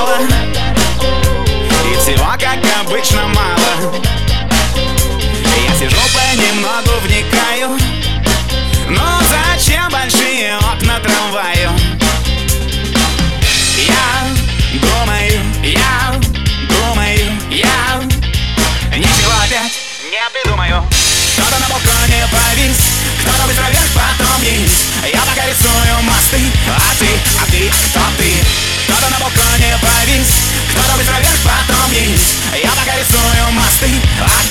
снова И всего, как обычно, мало. Я сижу понемногу вникаю assim.